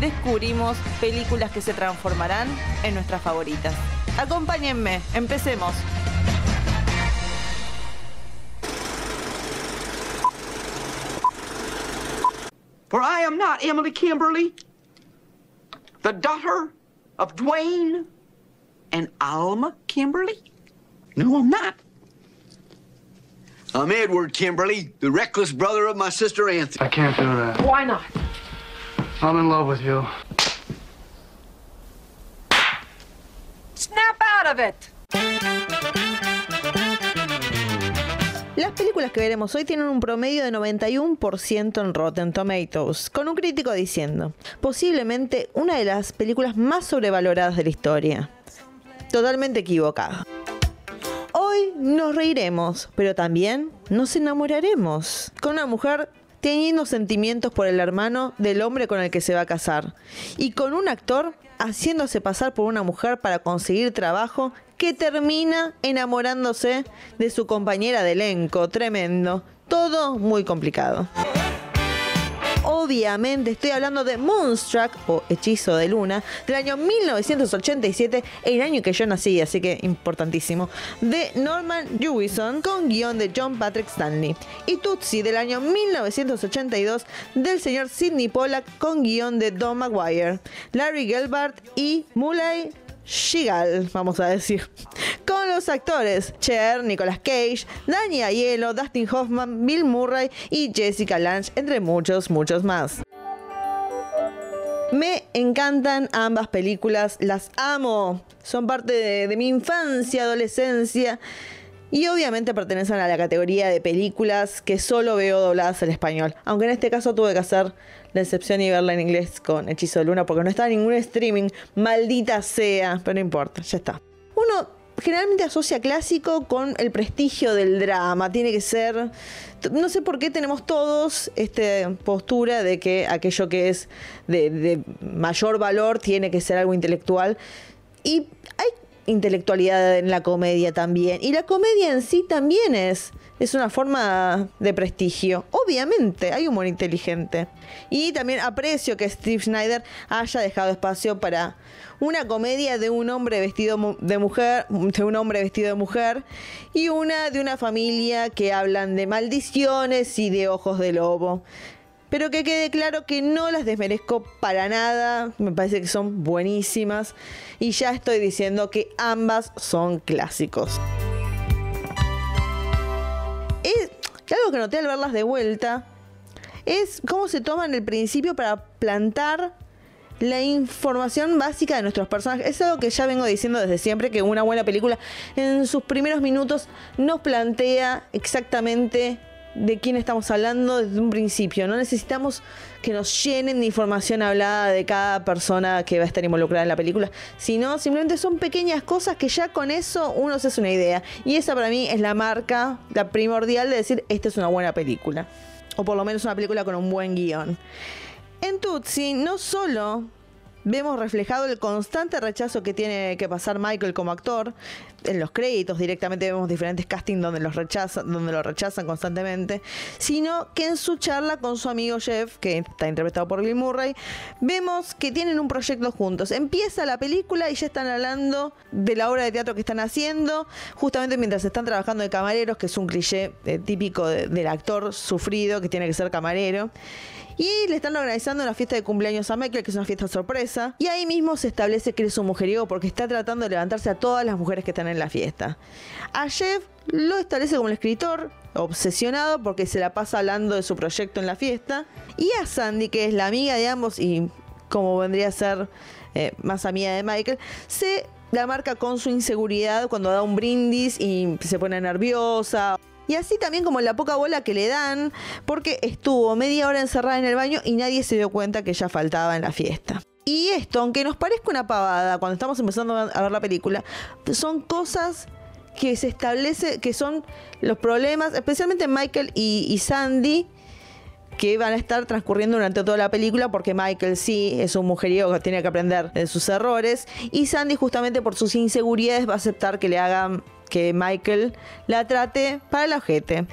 descubrimos películas que se transformarán en nuestras favoritas. Acompáñenme, empecemos. For I am not Emily Kimberly, the daughter of Dwayne and Alma Kimberly. No, I'm not. I'm Edward Kimberly, the reckless brother of my sister Anthony. I can't do that. Why not? I'm in love with you. Snap out of it. Las películas que veremos hoy tienen un promedio de 91% en Rotten Tomatoes, con un crítico diciendo, posiblemente una de las películas más sobrevaloradas de la historia. Totalmente equivocado. Hoy nos reiremos, pero también nos enamoraremos con una mujer teniendo sentimientos por el hermano del hombre con el que se va a casar y con un actor haciéndose pasar por una mujer para conseguir trabajo que termina enamorándose de su compañera de elenco. Tremendo. Todo muy complicado. Obviamente estoy hablando de Moonstruck o Hechizo de Luna del año 1987, el año que yo nací, así que importantísimo, de Norman Jewison con guion de John Patrick Stanley. Y Tootsie del año 1982 del señor Sidney Pollack con guion de Don Maguire, Larry Gelbart y Mulay Shigal, vamos a decir, los actores Cher, Nicolas Cage, Dani Aiello, Dustin Hoffman, Bill Murray y Jessica Lange, entre muchos, muchos más. Me encantan ambas películas, las amo, son parte de, de mi infancia, adolescencia y obviamente pertenecen a la categoría de películas que solo veo dobladas al español, aunque en este caso tuve que hacer la excepción y verla en inglés con Hechizo de Luna porque no está en ningún streaming, maldita sea, pero no importa, ya está. Uno generalmente asocia clásico con el prestigio del drama, tiene que ser, no sé por qué tenemos todos esta postura de que aquello que es de, de mayor valor tiene que ser algo intelectual. Y hay intelectualidad en la comedia también. Y la comedia en sí también es, es una forma de prestigio. Obviamente, hay humor inteligente. Y también aprecio que Steve Schneider haya dejado espacio para una comedia de un hombre vestido de mujer, de un hombre vestido de mujer, y una de una familia que hablan de maldiciones y de ojos de lobo. Pero que quede claro que no las desmerezco para nada, me parece que son buenísimas y ya estoy diciendo que ambas son clásicos. Es, algo que noté al verlas de vuelta es cómo se toman el principio para plantar la información básica de nuestros personajes. Es algo que ya vengo diciendo desde siempre, que una buena película en sus primeros minutos nos plantea exactamente de quién estamos hablando desde un principio. No necesitamos que nos llenen de información hablada de cada persona que va a estar involucrada en la película, sino simplemente son pequeñas cosas que ya con eso uno se hace una idea. Y esa para mí es la marca, la primordial de decir, esta es una buena película. O por lo menos una película con un buen guion. En Tutsi no solo vemos reflejado el constante rechazo que tiene que pasar Michael como actor. En los créditos directamente vemos diferentes castings donde, los rechazan, donde lo rechazan constantemente, sino que en su charla con su amigo Jeff, que está interpretado por Bill Murray, vemos que tienen un proyecto juntos. Empieza la película y ya están hablando de la obra de teatro que están haciendo, justamente mientras están trabajando de camareros, que es un cliché eh, típico de, del actor sufrido que tiene que ser camarero. Y le están organizando una fiesta de cumpleaños a Michael, que es una fiesta sorpresa. Y ahí mismo se establece que es un mujeriego porque está tratando de levantarse a todas las mujeres que están en la fiesta. A Jeff lo establece como el escritor, obsesionado porque se la pasa hablando de su proyecto en la fiesta. Y a Sandy, que es la amiga de ambos y como vendría a ser eh, más amiga de Michael, se la marca con su inseguridad cuando da un brindis y se pone nerviosa. Y así también como la poca bola que le dan, porque estuvo media hora encerrada en el baño y nadie se dio cuenta que ella faltaba en la fiesta. Y esto, aunque nos parezca una pavada cuando estamos empezando a ver la película, son cosas que se establece, que son los problemas, especialmente Michael y, y Sandy, que van a estar transcurriendo durante toda la película porque Michael sí es un mujeriego que tiene que aprender de sus errores y Sandy justamente por sus inseguridades va a aceptar que le hagan que Michael la trate para el ojete.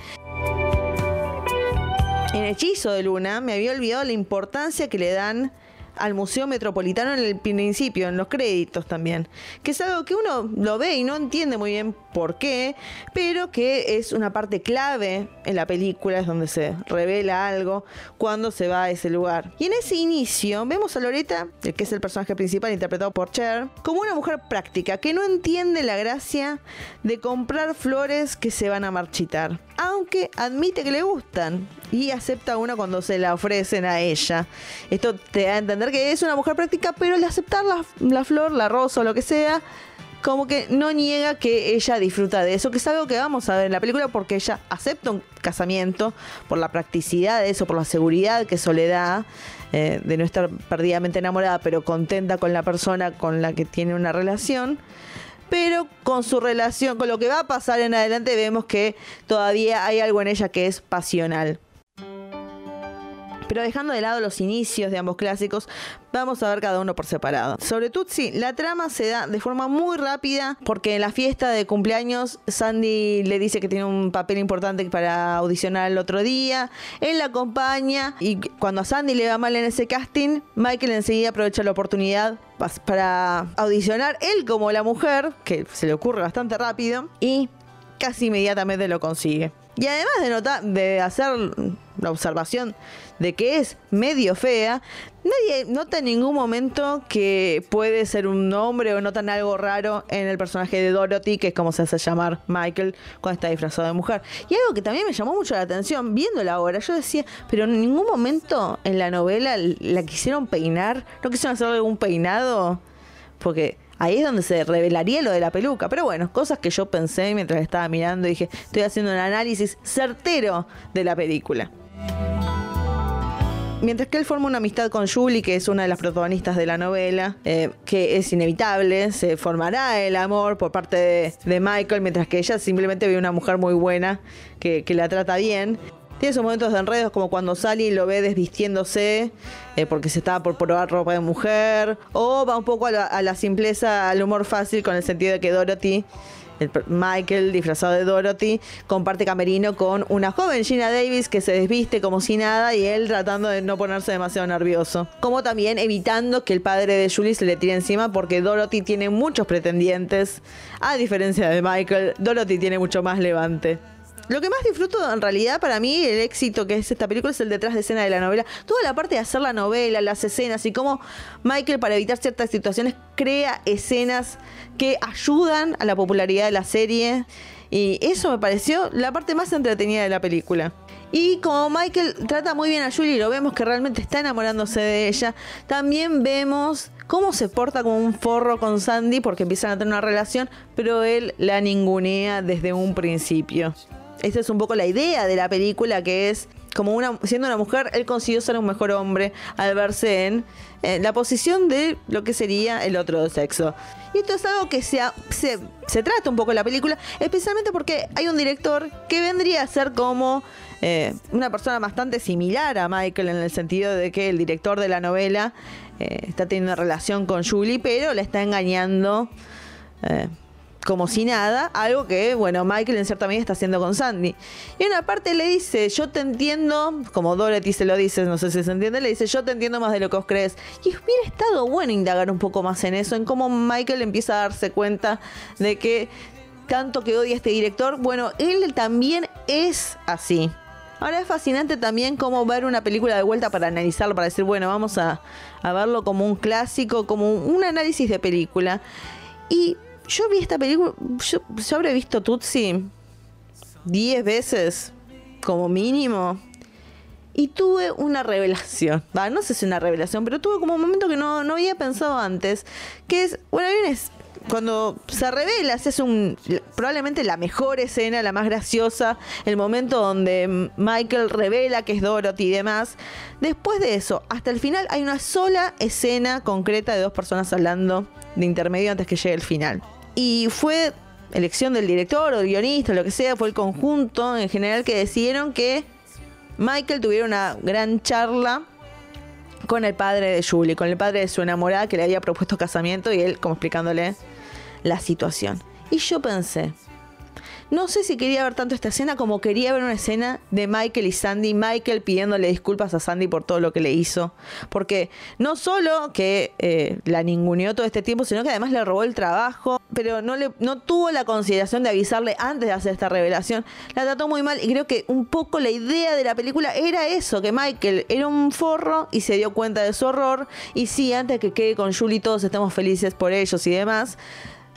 En Hechizo de Luna me había olvidado la importancia que le dan al Museo Metropolitano en el principio, en los créditos también. Que es algo que uno lo ve y no entiende muy bien por qué, pero que es una parte clave en la película, es donde se revela algo cuando se va a ese lugar. Y en ese inicio vemos a Loreta, que es el personaje principal interpretado por Cher, como una mujer práctica que no entiende la gracia de comprar flores que se van a marchitar. Aunque admite que le gustan y acepta una cuando se la ofrecen a ella. Esto te da a entender que es una mujer práctica, pero al aceptar la, la flor, la rosa o lo que sea, como que no niega que ella disfruta de eso, que es algo que vamos a ver en la película porque ella acepta un casamiento por la practicidad de eso, por la seguridad que eso le da, eh, de no estar perdidamente enamorada, pero contenta con la persona con la que tiene una relación. Pero con su relación, con lo que va a pasar en adelante, vemos que todavía hay algo en ella que es pasional. Pero dejando de lado los inicios de ambos clásicos, vamos a ver cada uno por separado. Sobre Tutsi, la trama se da de forma muy rápida porque en la fiesta de cumpleaños Sandy le dice que tiene un papel importante para audicionar el otro día. Él la acompaña y cuando a Sandy le va mal en ese casting, Michael enseguida aprovecha la oportunidad para audicionar él como la mujer, que se le ocurre bastante rápido, y casi inmediatamente lo consigue. Y además de, notar, de hacer la observación de que es medio fea, nadie nota en ningún momento que puede ser un hombre o notan algo raro en el personaje de Dorothy, que es como se hace llamar Michael cuando está disfrazado de mujer. Y algo que también me llamó mucho la atención, viéndola ahora, yo decía, pero en ningún momento en la novela la quisieron peinar, no quisieron hacer algún peinado, porque ahí es donde se revelaría lo de la peluca. Pero bueno, cosas que yo pensé mientras estaba mirando y dije, estoy haciendo un análisis certero de la película. Mientras que él forma una amistad con Julie, que es una de las protagonistas de la novela, eh, que es inevitable, se formará el amor por parte de, Michael, mientras que ella simplemente ve una mujer muy buena que la trata bien. Tiene esos momentos de enredos como cuando Sally lo ve desvistiéndose eh, porque se estaba por probar ropa de mujer. O va un poco a la, a la simpleza, al humor fácil con el sentido de que Dorothy el Michael, disfrazado de Dorothy, comparte camerino con una joven Gina Davis que se desviste como si nada y él tratando de no ponerse demasiado nervioso. Como también evitando que el padre de Julie se le tire encima porque Dorothy tiene muchos pretendientes. A diferencia de Michael, Dorothy tiene mucho más levante. Lo que más disfruto en realidad para mí, el éxito que es esta película, es el detrás de escena de la novela. Toda la parte de hacer la novela, las escenas y cómo Michael, para evitar ciertas situaciones, crea escenas que ayudan a la popularidad de la serie. Y eso me pareció la parte más entretenida de la película. Y como Michael trata muy bien a Julie, lo vemos que realmente está enamorándose de ella, también vemos cómo se porta como un forro con Sandy porque empiezan a tener una relación, pero él la ningunea desde un principio. Esta es un poco la idea de la película, que es como una, siendo una mujer, él consiguió ser un mejor hombre al verse en, en la posición de lo que sería el otro sexo. Y esto es algo que se, se, trata un poco en la película, especialmente porque hay un director que vendría a ser como eh, una persona bastante similar a Michael en el sentido de que el director de la novela eh, está teniendo una relación con Julie, pero le está engañando. Como si nada, algo que, bueno, Michael en cierta medida está haciendo con Sandy. Y una parte le dice, yo te entiendo, como Dorothy se lo dice, no sé si se entiende, le dice, yo te entiendo más de lo que os crees. Y hubiera estado bueno indagar un poco más en eso, en cómo Michael empieza a darse cuenta de que tanto que odia a este director, bueno, él también es así. Ahora es fascinante también cómo ver una película de vuelta para analizarlo, para decir, bueno, vamos a, a verlo como un clásico, como un análisis de película. Y yo vi esta película, yo, yo habré visto Tutsi 10 veces, como mínimo. y tuve una revelación. No sé si una revelación, pero tuve como un momento que no, no había pensado antes. Que es, bueno, bien es cuando se revela, es un probablemente la mejor escena, la más graciosa, el momento donde Michael revela que es Dorothy y demás. Después de eso, hasta el final hay una sola escena concreta de dos personas hablando de intermedio antes que llegue el final. Y fue elección del director o guionista, lo que sea, fue el conjunto en general que decidieron que Michael tuviera una gran charla con el padre de Julie, con el padre de su enamorada que le había propuesto casamiento y él como explicándole la situación. Y yo pensé, no sé si quería ver tanto esta escena como quería ver una escena de Michael y Sandy, Michael pidiéndole disculpas a Sandy por todo lo que le hizo. Porque no solo que eh, la ninguneó todo este tiempo, sino que además le robó el trabajo, pero no, le, tuvo la consideración de avisarle antes de hacer esta revelación. La trató muy mal y creo que un poco la idea de la película era eso, que Michael era un forro y se dio cuenta de su horror. Y sí, antes que quede con Julie todos estemos felices por ellos y demás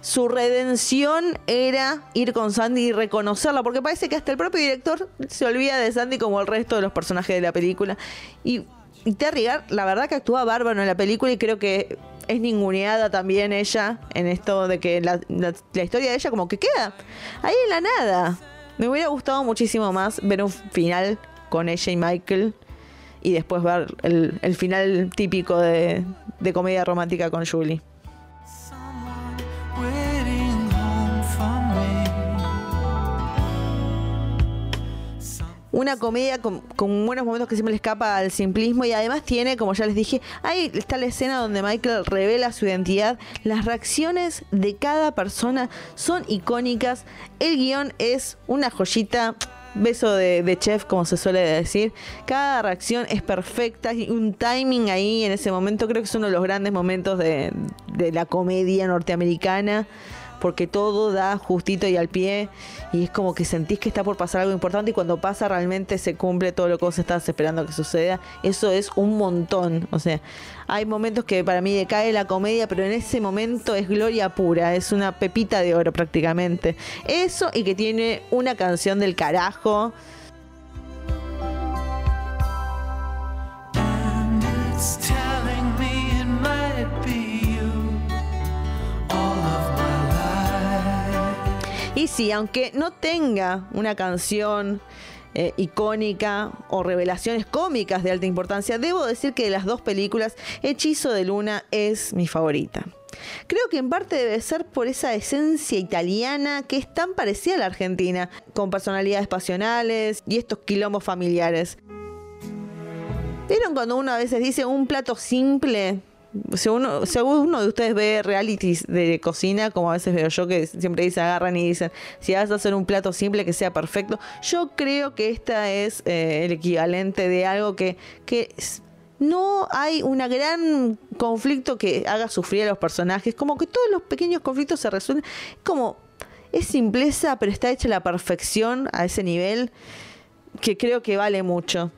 su redención era ir con Sandy y reconocerla, porque parece que hasta el propio director se olvida de Sandy como el resto de los personajes de la película. Y, Terry Gar, la verdad que actúa bárbaro en la película y creo que es ninguneada también ella en esto de que la, historia de ella como que queda ahí en la nada. Me hubiera gustado muchísimo más ver un final con ella y Michael y después ver el, final típico de comedia romántica con Julie. Una comedia con, buenos momentos que siempre le escapa al simplismo y además tiene, como ya les dije, ahí está la escena donde Michael revela su identidad. Las reacciones de cada persona son icónicas. El guion es una joyita. Beso de, chef, como se suele decir. Cada reacción es perfecta. Un timing ahí en ese momento. Creo que es uno de los grandes momentos de la comedia norteamericana porque todo da justito y al pie y es como que sentís que está por pasar algo importante y cuando pasa realmente se cumple todo lo que vos estás esperando que suceda. Eso es un montón. O sea, hay momentos que para mí decae la comedia, pero en ese momento es gloria pura, es una pepita de oro prácticamente. Eso y que tiene una canción del carajo. Y sí, aunque no tenga una canción eh, icónica o revelaciones cómicas de alta importancia, debo decir que de las dos películas, Hechizo de Luna es mi favorita. Creo que en parte debe ser por esa esencia italiana que es tan parecida a la argentina, con personalidades pasionales y estos quilombos familiares. ¿Vieron cuando uno a veces dice un plato simple? Si uno, uno de ustedes ve realities de cocina, como a veces veo yo, que siempre dice, agarran y dicen, si vas a hacer un plato simple que sea perfecto, yo creo que esta es eh, el equivalente de algo que, que no hay un gran conflicto que haga sufrir a los personajes, como que todos los pequeños conflictos se resuelven, como es simpleza, pero está hecha la perfección a ese nivel que creo que vale mucho.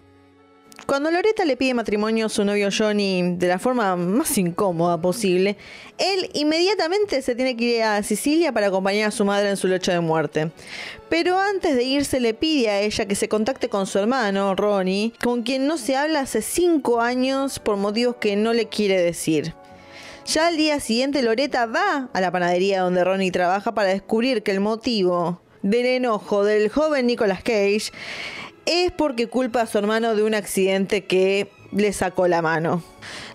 Cuando Loreta le pide matrimonio a su novio Johnny de la forma más incómoda posible, él inmediatamente se tiene que ir a Sicilia para acompañar a su madre en su lecho de muerte. Pero antes de irse le pide a ella que se contacte con su hermano, Ronnie, con quien no se habla hace cinco años por motivos que no le quiere decir. Ya al día siguiente Loreta va a la panadería donde Ronnie trabaja para descubrir que el motivo del enojo del joven Nicolas Cage es porque culpa a su hermano de un accidente que le sacó la mano.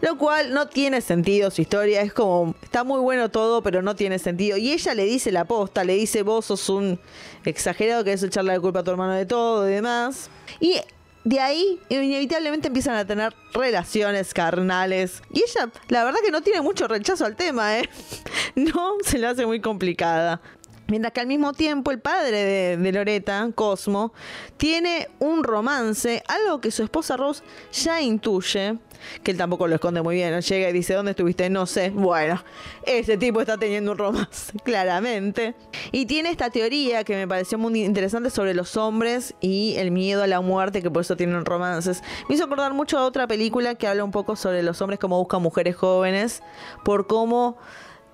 Lo cual no tiene sentido su historia, es como, está muy bueno todo, pero no tiene sentido. Y ella le dice la posta, le dice, vos sos un exagerado que es echarle la culpa a tu hermano de todo y demás. Y de ahí inevitablemente empiezan a tener relaciones carnales. Y ella, la verdad que no tiene mucho rechazo al tema, ¿eh? No se le hace muy complicada. Mientras que al mismo tiempo el padre de, Loreta, Cosmo, tiene un romance, algo que su esposa Rose ya intuye, que él tampoco lo esconde muy bien, llega y dice, ¿dónde estuviste? No sé. Bueno, ese tipo está teniendo un romance, claramente. Y tiene esta teoría que me pareció muy interesante sobre los hombres y el miedo a la muerte, que por eso tienen romances. Me hizo acordar mucho a otra película que habla un poco sobre los hombres, cómo buscan mujeres jóvenes, por cómo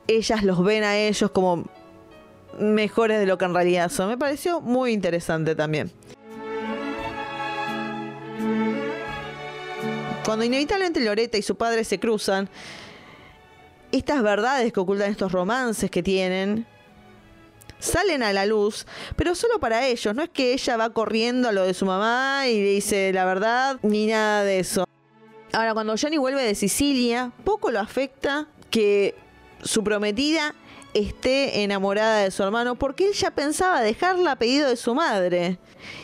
ellas los ven a ellos como mejores de lo que en realidad son. Me pareció muy interesante también. Cuando inevitablemente Loreta y su padre se cruzan, estas verdades que ocultan estos romances que tienen salen a la luz, pero solo para ellos. No es que ella va corriendo a lo de su mamá y le dice la verdad, ni nada de eso. Ahora, cuando Johnny vuelve de Sicilia, poco lo afecta que su prometida esté enamorada de su hermano, porque él ya pensaba dejarla a pedido de su madre.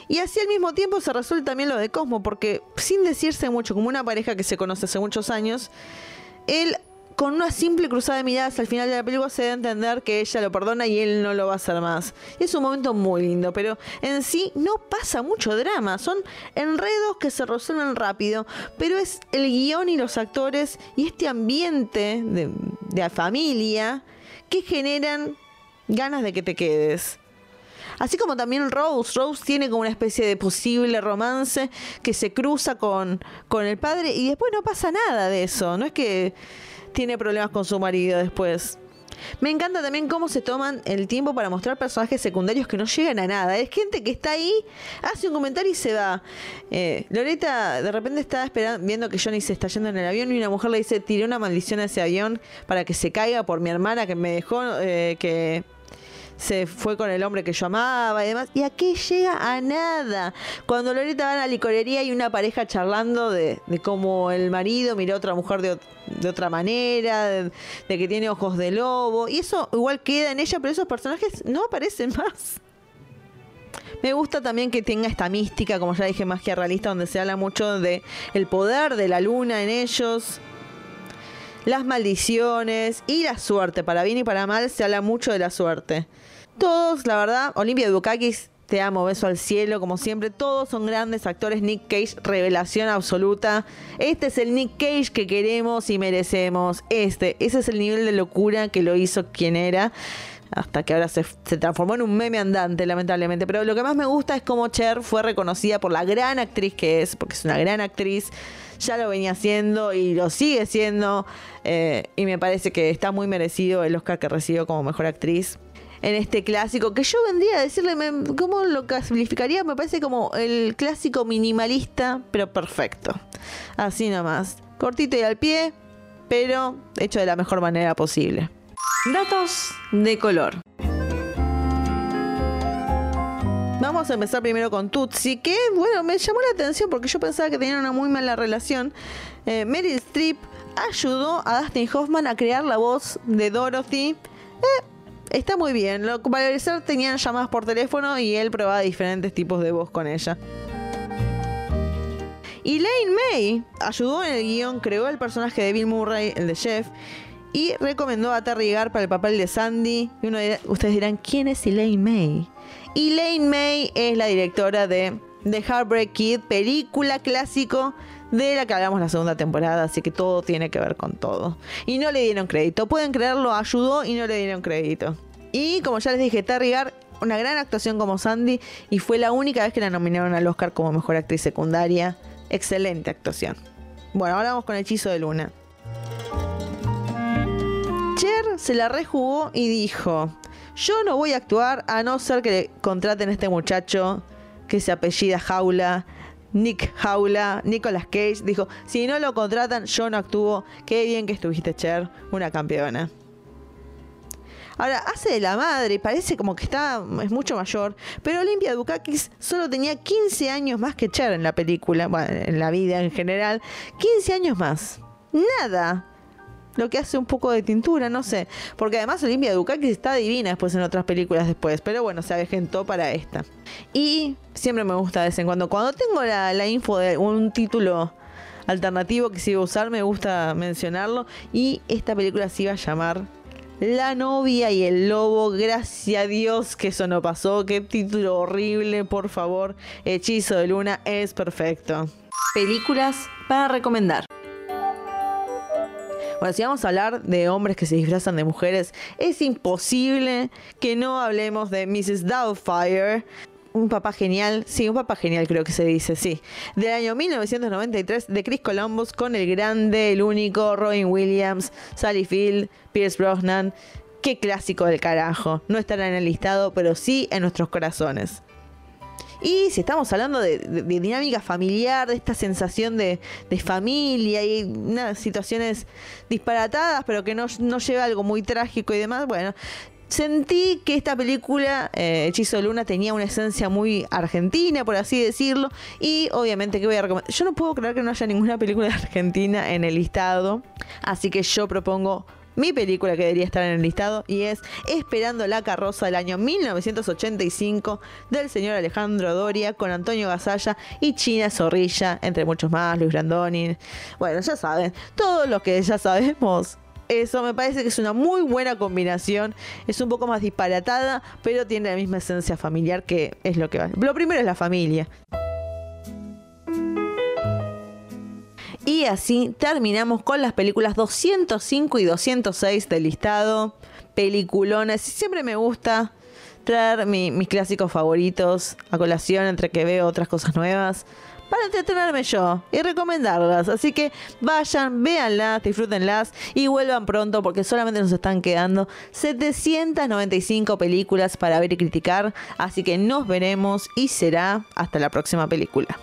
Y así al mismo tiempo se resuelve también lo de Cosmo, porque sin decirse mucho, como una pareja que se conoce hace muchos años, él con una simple cruzada de miradas al final de la película se da a entender que ella lo perdona y él no lo va a hacer más. Es un momento muy lindo, pero en sí no pasa mucho drama. Son enredos que se resuelven rápido, pero es el guion y los actores y este ambiente de, de familia que generan ganas de que te quedes. Así como también Rose. Rose tiene como una especie de posible romance que se cruza con, con el padre y después no pasa nada de eso. No es que tiene problemas con su marido después. Me encanta también cómo se toman el tiempo para mostrar personajes secundarios que no llegan a nada. Es gente que está ahí, hace un comentario y se va. Eh, Loreta de repente está esperando, viendo que Johnny se está yendo en el avión y una mujer le dice, tiré una maldición a ese avión para que se caiga por mi hermana que me dejó, eh, que se fue con el hombre que yo amaba y demás. Y aquí llega a nada. Cuando Loreta va a la licorería hay una pareja charlando de, de cómo el marido miró a otra mujer de, otra manera, de, de que tiene ojos de lobo. Y eso igual queda en ella, pero esos personajes no aparecen más. Me gusta también que tenga esta mística, como ya dije, magia realista, donde se habla mucho de el poder de la luna en ellos, las maldiciones y la suerte. Para bien y para mal se habla mucho de la suerte. Todos, la verdad, Olimpia Dukakis, te amo, beso al cielo, como siempre. Todos son grandes actores. Nick Cage, revelación absoluta. Este es el Nick Cage que queremos y merecemos. Este, ese es el nivel de locura que lo hizo quien era. Hasta que ahora se, se transformó en un meme andante, lamentablemente. Pero lo que más me gusta es cómo Cher fue reconocida por la gran actriz que es, porque es una gran actriz. Ya lo venía haciendo y lo sigue siendo. eh, y me parece que está muy merecido el Oscar que recibió como mejor actriz en este clásico, que yo vendría a decirle, ¿cómo lo clasificaría? Me parece como el clásico minimalista, pero perfecto. Así nomás. Cortito y al pie, pero hecho de la mejor manera posible. Datos de color. Vamos a empezar primero con Tutsi, que bueno, me llamó la atención porque yo pensaba que tenían una muy mala relación. Eh, Meryl Streep ayudó a Dustin Hoffman a crear la voz de Dorothy. Eh, está muy bien. Lo, para parecer tenían llamadas por teléfono y él probaba diferentes tipos de voz con ella. Y Lane May ayudó en el guion, creó el personaje de Bill Murray, el de Jeff, y recomendó a Terry Gar para el papel de Sandy. Y ustedes dirán, ¿quién es Elaine May? Elaine May es la directora de The Heartbreak Kid, película clásico de la que hablamos la segunda temporada, así que todo tiene que ver con todo. Y no le dieron crédito, pueden creerlo, ayudó y no le dieron crédito. Y como ya les dije, Terry Gar, una gran actuación como Sandy y fue la única vez que la nominaron al Oscar como mejor actriz secundaria. Excelente actuación. Bueno, ahora vamos con Hechizo de Luna. Cher se la rejugó y dijo, yo no voy a actuar a no ser que le contraten a este muchacho que se apellida Jaula, Nick Jaula, Nicolas Cage. Dijo, si no lo contratan, yo no actúo. Qué bien que estuviste, Cher, una campeona. Ahora, hace de la madre, parece como que está, es mucho mayor, pero Olimpia Dukakis solo tenía 15 años más que Cher en la película, bueno, en la vida en general, 15 años más. Nada. Lo que hace un poco de tintura, no sé. Porque además Olimpia Dukakis está divina después en otras películas después. Pero bueno, se avejentó para esta. Y siempre me gusta de vez en cuando. Cuando tengo la, la info de un título alternativo que se iba a usar, me gusta mencionarlo. Y esta película se iba a llamar La novia y el lobo. Gracias a Dios que eso no pasó. Qué título horrible, por favor. Hechizo de luna es perfecto. Películas para recomendar. Bueno, si vamos a hablar de hombres que se disfrazan de mujeres, es imposible que no hablemos de Mrs. Doubtfire. Un papá genial, sí, un papá genial creo que se dice, sí. Del año 1993 de Chris Columbus con el grande, el único, Robin Williams, Sally Field, Pierce Brosnan. Qué clásico del carajo. No estará en el listado, pero sí en nuestros corazones. Y si estamos hablando de, dinámica familiar, de esta sensación de, de familia y unas situaciones disparatadas, pero que no, no lleva a algo muy trágico y demás, bueno. Sentí que esta película, eh, Hechizo de Luna, tenía una esencia muy argentina, por así decirlo. Y obviamente que voy a recomendar. Yo no puedo creer que no haya ninguna película de Argentina en el listado. Así que yo propongo mi película que debería estar en el listado y es Esperando la carroza del año 1985 del señor Alejandro Doria con Antonio Gasalla y China Zorrilla, entre muchos más, Luis Brandoni. Bueno, ya saben, todo lo que ya sabemos. Eso me parece que es una muy buena combinación. Es un poco más disparatada, pero tiene la misma esencia familiar que es lo que va. Lo primero es la familia. Y así terminamos con las películas 205 y 206 del listado. Peliculones. Siempre me gusta traer mi- mis clásicos favoritos a colación entre que veo otras cosas nuevas. Para entretenerme yo y recomendarlas. Así que vayan, véanlas, disfrútenlas y vuelvan pronto porque solamente nos están quedando 795 películas para ver y criticar. Así que nos veremos y será hasta la próxima película.